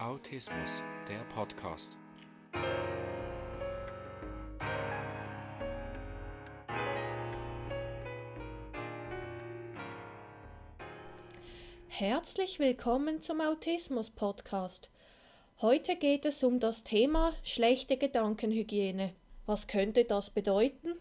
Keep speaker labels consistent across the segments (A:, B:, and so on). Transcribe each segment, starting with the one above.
A: Autismus, der Podcast.
B: Herzlich willkommen zum Autismus Podcast. Heute geht es um das Thema schlechte Gedankenhygiene. Was könnte das bedeuten?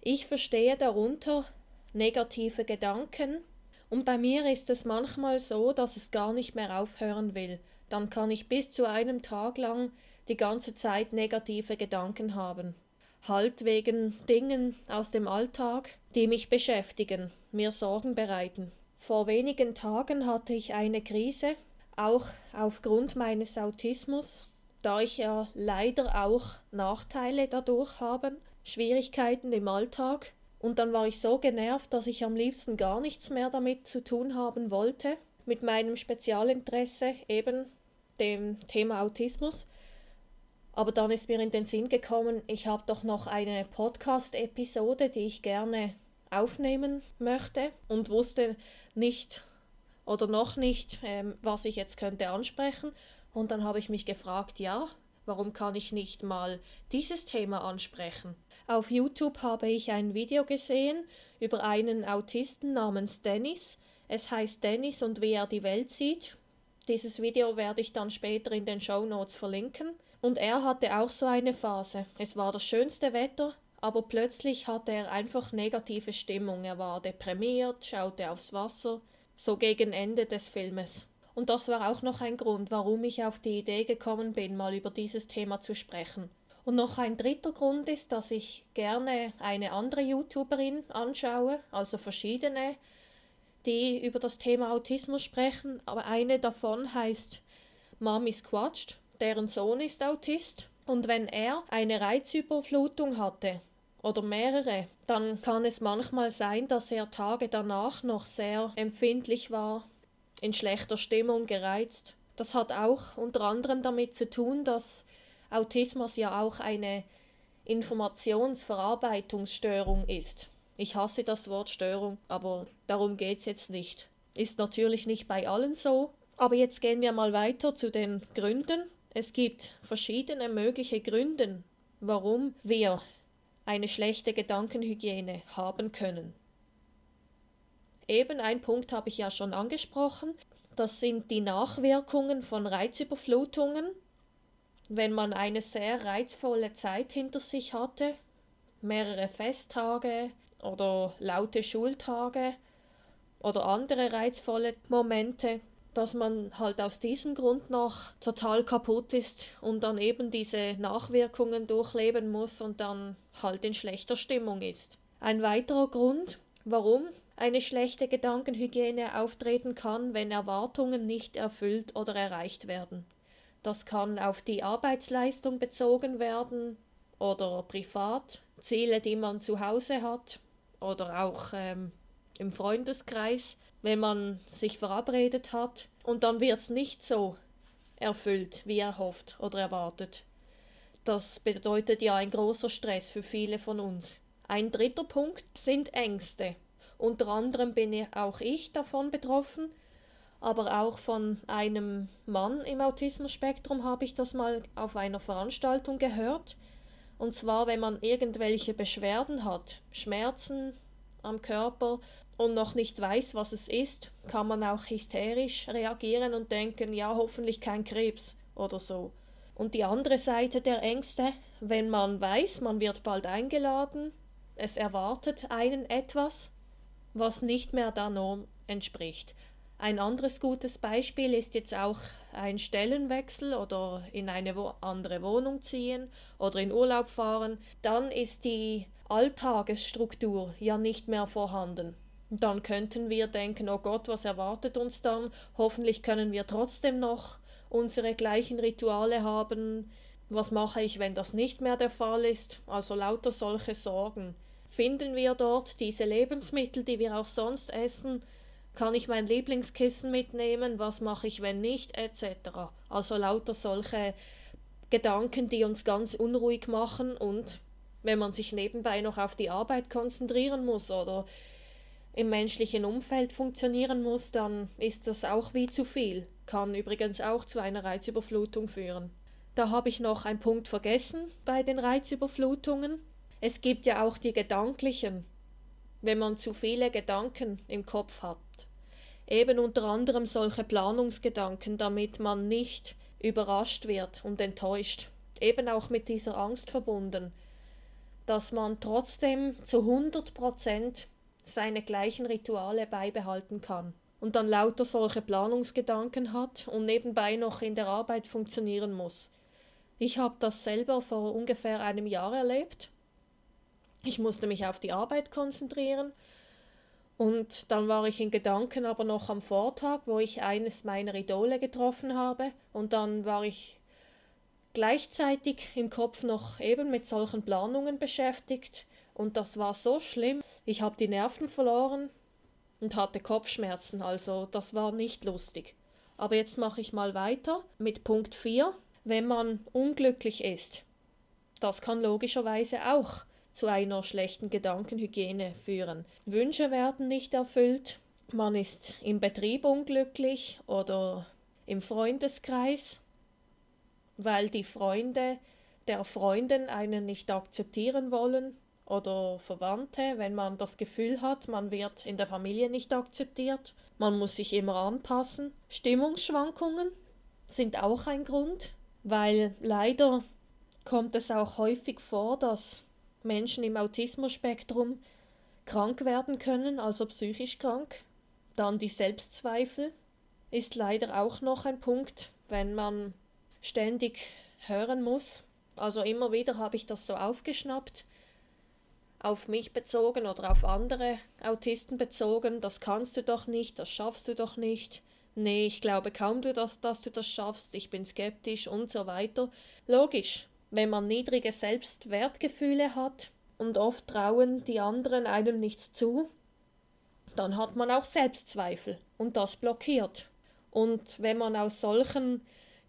B: Ich verstehe darunter negative Gedanken, und bei mir ist es manchmal so, dass es gar nicht mehr aufhören will. Dann kann ich bis zu einem Tag lang die ganze Zeit negative Gedanken haben. Halt wegen Dingen aus dem Alltag, die mich beschäftigen, mir Sorgen bereiten. Vor wenigen Tagen hatte ich eine Krise, auch aufgrund meines Autismus, da ich ja leider auch Nachteile dadurch habe, Schwierigkeiten im Alltag, und dann war ich so genervt, dass ich am liebsten gar nichts mehr damit zu tun haben wollte, mit meinem Spezialinteresse, eben dem Thema Autismus. Aber dann ist mir in den Sinn gekommen, ich habe doch noch eine Podcast-Episode, die ich gerne aufnehmen möchte und wusste nicht oder noch nicht, ähm, was ich jetzt könnte ansprechen. Und dann habe ich mich gefragt, ja, warum kann ich nicht mal dieses Thema ansprechen? Auf YouTube habe ich ein Video gesehen über einen Autisten namens Dennis. Es heißt Dennis und wie er die Welt sieht. Dieses Video werde ich dann später in den Show Notes verlinken. Und er hatte auch so eine Phase. Es war das schönste Wetter, aber plötzlich hatte er einfach negative Stimmung. Er war deprimiert, schaute aufs Wasser, so gegen Ende des Filmes. Und das war auch noch ein Grund, warum ich auf die Idee gekommen bin, mal über dieses Thema zu sprechen. Und noch ein dritter Grund ist, dass ich gerne eine andere YouTuberin anschaue, also verschiedene, die über das Thema Autismus sprechen. Aber eine davon heißt Mami Squatched, deren Sohn ist Autist. Und wenn er eine Reizüberflutung hatte oder mehrere, dann kann es manchmal sein, dass er Tage danach noch sehr empfindlich war, in schlechter Stimmung, gereizt. Das hat auch unter anderem damit zu tun, dass Autismus ja auch eine Informationsverarbeitungsstörung ist. Ich hasse das Wort Störung, aber darum geht es jetzt nicht. Ist natürlich nicht bei allen so. Aber jetzt gehen wir mal weiter zu den Gründen. Es gibt verschiedene mögliche Gründe, warum wir eine schlechte Gedankenhygiene haben können. Eben ein Punkt habe ich ja schon angesprochen. Das sind die Nachwirkungen von Reizüberflutungen wenn man eine sehr reizvolle Zeit hinter sich hatte, mehrere Festtage oder laute Schultage oder andere reizvolle Momente, dass man halt aus diesem Grund noch total kaputt ist und dann eben diese Nachwirkungen durchleben muss und dann halt in schlechter Stimmung ist. Ein weiterer Grund, warum eine schlechte Gedankenhygiene auftreten kann, wenn Erwartungen nicht erfüllt oder erreicht werden. Das kann auf die Arbeitsleistung bezogen werden oder privat, Ziele, die man zu Hause hat oder auch ähm, im Freundeskreis, wenn man sich verabredet hat und dann wird es nicht so erfüllt, wie er hofft oder erwartet. Das bedeutet ja ein großer Stress für viele von uns. Ein dritter Punkt sind Ängste. Unter anderem bin auch ich davon betroffen, aber auch von einem Mann im Autismus-Spektrum habe ich das mal auf einer Veranstaltung gehört. Und zwar, wenn man irgendwelche Beschwerden hat, Schmerzen am Körper und noch nicht weiß, was es ist, kann man auch hysterisch reagieren und denken, ja, hoffentlich kein Krebs oder so. Und die andere Seite der Ängste, wenn man weiß, man wird bald eingeladen, es erwartet einen etwas, was nicht mehr der Norm entspricht. Ein anderes gutes Beispiel ist jetzt auch ein Stellenwechsel oder in eine andere Wohnung ziehen oder in Urlaub fahren. Dann ist die Alltagesstruktur ja nicht mehr vorhanden. Dann könnten wir denken, oh Gott, was erwartet uns dann? Hoffentlich können wir trotzdem noch unsere gleichen Rituale haben. Was mache ich, wenn das nicht mehr der Fall ist? Also lauter solche Sorgen. Finden wir dort diese Lebensmittel, die wir auch sonst essen? Kann ich mein Lieblingskissen mitnehmen? Was mache ich, wenn nicht? Etc. Also lauter solche Gedanken, die uns ganz unruhig machen und wenn man sich nebenbei noch auf die Arbeit konzentrieren muss oder im menschlichen Umfeld funktionieren muss, dann ist das auch wie zu viel. kann übrigens auch zu einer Reizüberflutung führen. Da habe ich noch einen Punkt vergessen bei den Reizüberflutungen. Es gibt ja auch die gedanklichen, wenn man zu viele Gedanken im Kopf hat. Eben unter anderem solche Planungsgedanken, damit man nicht überrascht wird und enttäuscht. Eben auch mit dieser Angst verbunden, dass man trotzdem zu 100 Prozent seine gleichen Rituale beibehalten kann und dann lauter solche Planungsgedanken hat und nebenbei noch in der Arbeit funktionieren muss. Ich habe das selber vor ungefähr einem Jahr erlebt. Ich musste mich auf die Arbeit konzentrieren und dann war ich in Gedanken aber noch am Vortag, wo ich eines meiner Idole getroffen habe und dann war ich gleichzeitig im Kopf noch eben mit solchen Planungen beschäftigt und das war so schlimm. Ich habe die Nerven verloren und hatte Kopfschmerzen, also das war nicht lustig. Aber jetzt mache ich mal weiter mit Punkt 4. Wenn man unglücklich ist, das kann logischerweise auch zu einer schlechten Gedankenhygiene führen. Wünsche werden nicht erfüllt, man ist im Betrieb unglücklich oder im Freundeskreis, weil die Freunde der Freundin einen nicht akzeptieren wollen oder Verwandte, wenn man das Gefühl hat, man wird in der Familie nicht akzeptiert, man muss sich immer anpassen. Stimmungsschwankungen sind auch ein Grund, weil leider kommt es auch häufig vor, dass Menschen im Autismus-Spektrum krank werden können, also psychisch krank. Dann die Selbstzweifel ist leider auch noch ein Punkt, wenn man ständig hören muss. Also immer wieder habe ich das so aufgeschnappt auf mich bezogen oder auf andere Autisten bezogen, das kannst du doch nicht, das schaffst du doch nicht, nee, ich glaube kaum, du das, dass du das schaffst, ich bin skeptisch und so weiter. Logisch, wenn man niedrige Selbstwertgefühle hat und oft trauen die anderen einem nichts zu, dann hat man auch Selbstzweifel und das blockiert. Und wenn man aus solchen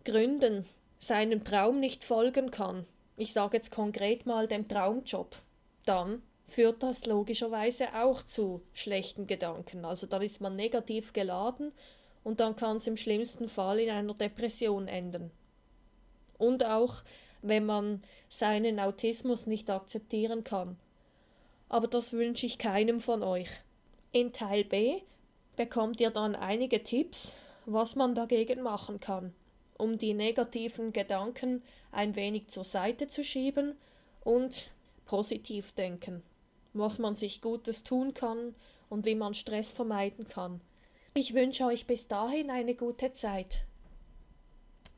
B: Gründen seinem Traum nicht folgen kann, ich sage jetzt konkret mal dem Traumjob, dann führt das logischerweise auch zu schlechten Gedanken. Also dann ist man negativ geladen und dann kann es im schlimmsten Fall in einer Depression enden. Und auch wenn man seinen Autismus nicht akzeptieren kann. Aber das wünsche ich keinem von euch. In Teil B bekommt ihr dann einige Tipps, was man dagegen machen kann, um die negativen Gedanken ein wenig zur Seite zu schieben und positiv denken, was man sich Gutes tun kann und wie man Stress vermeiden kann. Ich wünsche euch bis dahin eine gute Zeit.